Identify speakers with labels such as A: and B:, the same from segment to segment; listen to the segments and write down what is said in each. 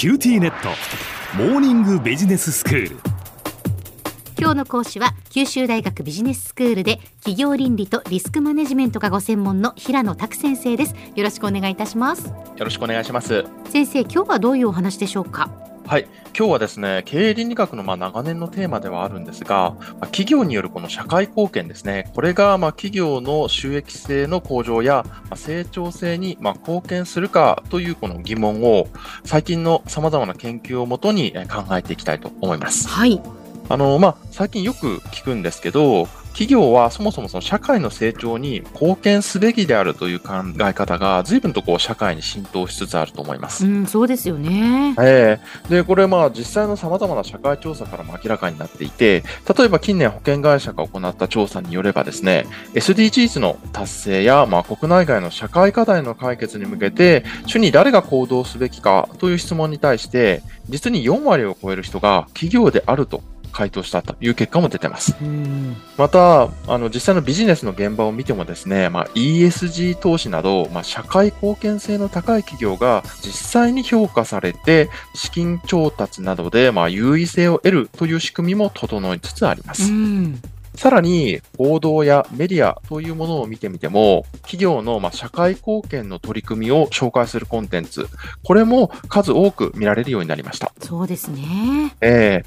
A: QTnet。モーニングビジネススクール。
B: 今日の講師は九州大学ビジネススクールで企業倫理とリスクマネジメントがご専門の平野琢先生です。よろしくお願いいたします。
C: よろしくお願いします。
B: 先生今日はどういうお話でしょうか？
C: はい。今日はですね経営倫理学のまあ長年のテーマではあるんですが、まあ、企業によるこの社会貢献ですね。これがまあ企業の収益性の向上やまあ成長性にまあ貢献するかというこの疑問を最近の様々な研究をもとに考えていきたいと思います。
B: はい。
C: あのまあ最近よく聞くんですけど企業はそもそもその社会の成長に貢献すべきであるという考え方が随分とこう社会に浸透しつつあると思います。
B: うんそうですよね
C: ええで、これまあ実際の様々な社会調査からも明らかになっていて、例えば近年保険会社が行った調査によればですね、SDGs の達成やまあ国内外の社会課題の解決に向けて、主に誰が行動すべきかという質問に対して、実に4割を超える人が企業であると回答したという結果も出てます。
B: うん
C: また、あの、実際のビジネスの現場を見てもですね、まあ、ESG 投資など、まあ、社会貢献性の高い企業が実際に評価されて、資金調達などで、まあ、優位性を得るという仕組みも整いつつありま
B: う
C: す。
B: ん
C: さらに、報道やメディアというものを見てみても、企業のまあ社会貢献の取り組みを紹介するコンテンツ、これも数多く見られるようになりました。
B: そうですね
C: ええ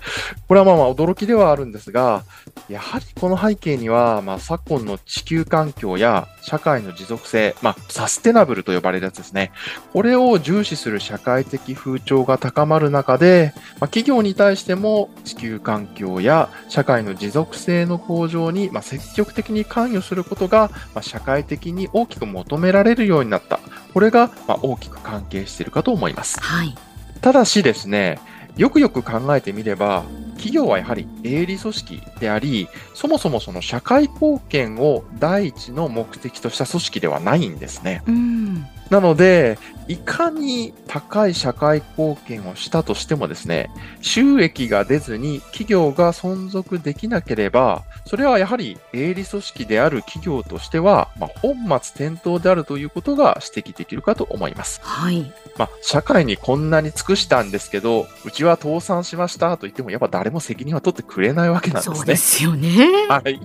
C: これはまあまあ驚きではあるんですが、やはりこの背景には、まあ、昨今の地球環境や社会の持続性、まあ、サステナブルと呼ばれるやつですね。これを重視する社会的風潮が高まる中で、まあ、企業に対しても地球環境や社会の持続性の向上に、まあ、積極的に関与することが、まあ、社会的に大きく求められるようになった。これが、まあ、大きく関係しているかと思います。
B: はい
C: ただしですね、よくよく考えてみれば、企業はやはり営利組織であり、そもそもその社会貢献を第一の目的とした組織ではないんですね。
B: うん
C: なので、いかに高い社会貢献をしたとしてもですね、収益が出ずに企業が存続できなければ、それはやはり営利組織である企業としては、まあ、本末転倒であるということが指摘できるかと思います。
B: はい
C: まあ、社会にこんなに尽くしたんですけど、うちは倒産しましたと言っても、やっぱ誰も責任は取ってくれないわけなんですね。
B: そうですよね
C: はい。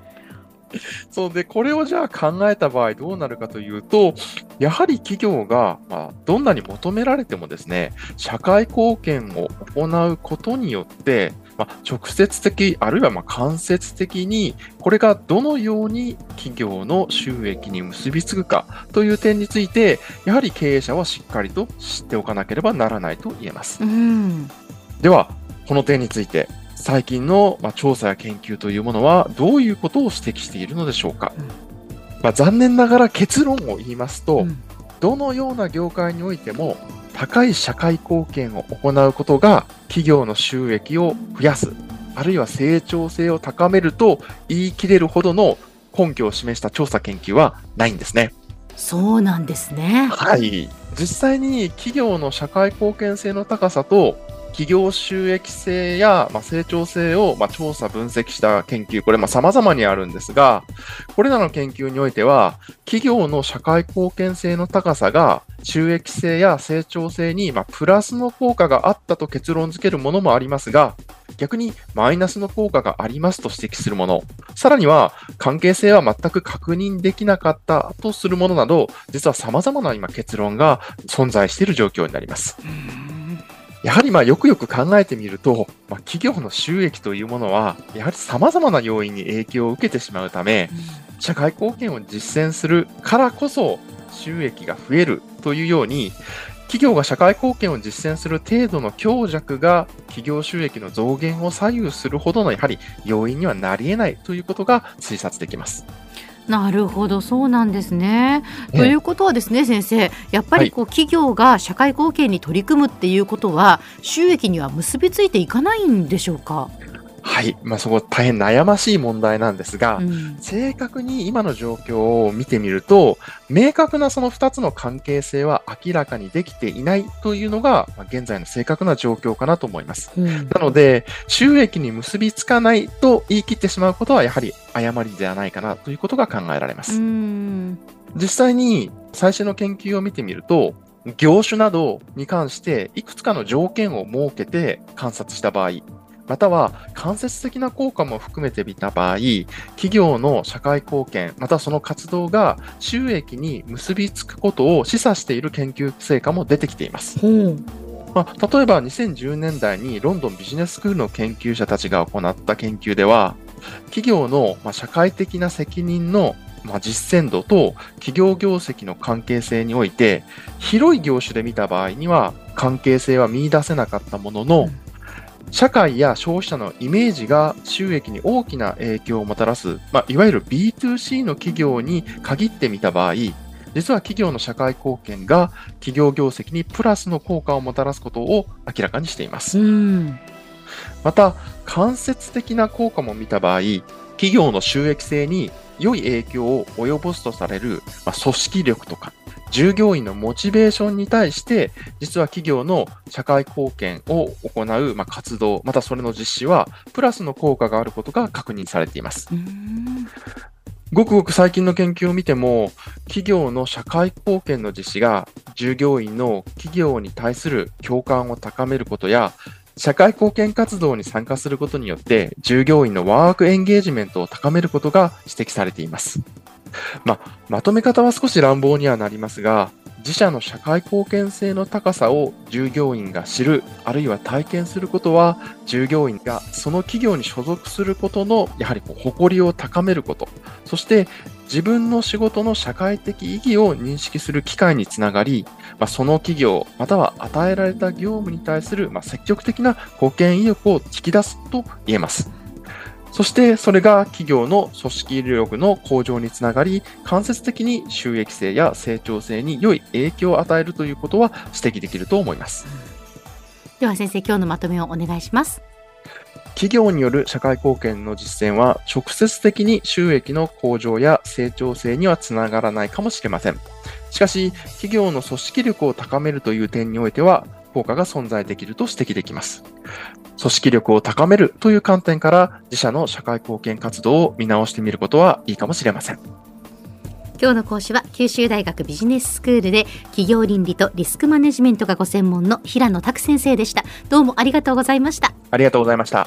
C: そうで、これをじゃあ考えた場合どうなるかというと、やはり企業が、まあ、どんなに求められてもですね、社会貢献を行うことによって、まあ、直接的、あるいはまあ間接的に、これがどのように企業の収益に結びつくかという点について、やはり経営者はしっかりと知っておかなければならないと言えます。
B: うん
C: では、この点について、最近のまあ調査や研究というものはどういうことを指摘しているのでしょうか。
B: うん
C: まあ、残念ながら結論を言いますと、
B: うん
C: どのような業界においても高い社会貢献を行うことが企業の収益を増やす、あるいは成長性を高めると言い切れるほどの根拠を示した調査研究はないんですね。
B: そうなんですね
C: はい。実際に企業の社会貢献性の高さと企業収益性や、まあ、成長性を、まあ、調査分析した研究、これ、まあ、様々にあるんですが、これらの研究においては、企業の社会貢献性の高さが収益性や成長性に、まあ、プラスの効果があったと結論付けるものもありますが、逆にマイナスの効果がありますと指摘するもの、さらには関係性は全く確認できなかったとするものなど、実は様々な今結論が存在している状況になります。
B: うん
C: やはりまあよくよく考えてみると、まあ、企業の収益というものは、やはり様々な要因に影響を受けてしまうため、社会貢献を実践するからこそ収益が増えるというように、企業が社会貢献を実践する程度の強弱が企業収益の増減を左右するほどのやはり要因にはなり得ないということが推察できます。
B: なるほどそうなんですね。
C: ええ
B: ということはですね先生やっぱりこう、企業が社会貢献に取り組むっていうことは収益には結びついていかないんでしょうか？
C: はい。まあそこ大変悩ましい問題なんですが、
B: うん
C: 正確に今の状況を見てみると、明確なその2つの関係性は明らかにできていないというのが、まあ現在の正確な状況かなと思います。
B: うん
C: なので、収益に結びつかないと言い切ってしまうことは、やはり誤りではないかなということが考えられま
B: う
C: す。
B: ん
C: 実際に最初の研究を見てみると、業種などに関していくつかの条件を設けて観察した場合、または間接的な効果も含めて見た場合、企業の社会貢献、またはその活動が収益に結びつくことを示唆している研究成果も出てきています。まあ、例えば2010年代にロンドンビジネススクールの研究者たちが行った研究では、企業の社会的な責任の実践度と企業業績の関係性において、広い業種で見た場合には関係性は見出せなかったものの、社会や消費者のイメージが収益に大きな影響をもたらす、まあ、いわゆる B2C の企業に限ってみた場合、実は企業の社会貢献が企業業績にプラスの効果をもたらすことを明らかにしています。また、間接的な効果も見た場合、企業の収益性に良い影響を及ぼすとされる、まあ、組織力とか、従業員のモチベーションに対して、実は企業の社会貢献を行う、まあ、活動、またそれの実施は、プラスの効果があることが確認されています。ごくごく最近の研究を見ても、企業の社会貢献の実施が従業員の企業に対する共感を高めることや、社会貢献活動に参加することによって、従業員のワークエンゲージメントを高めることが指摘されています。ま、まとめ方は少し乱暴にはなりますが、自社の社会貢献性の高さを従業員が知る、あるいは体験することは、従業員がその企業に所属することの、やはりこう誇りを高めること、そして自分の仕事の社会的意義を認識する機会につながり、まあ、その企業、または与えられた業務に対する、ま、積極的な貢献意欲を引き出すと言えます。そしてそれが企業の組織力の向上につながり、間接的に収益性や成長性に良い影響を与えるということは指摘できると思います。
B: では先生、今日のまとめをお願いします。
C: 企業による社会貢献の実践は直接的に収益の向上や成長性にはつながらないかもしれません。しかし、企業の組織力を高めるという点においては、効果が存在できると指摘できます。組織力を高めるという観点から自社の社会貢献活動を見直してみることはいいかもしれません。
B: 今日の講師は九州大学ビジネススクールで企業倫理とリスクマネジメントがご専門の平野拓先生でした。どうもありがとうございました。
C: ありがとうございました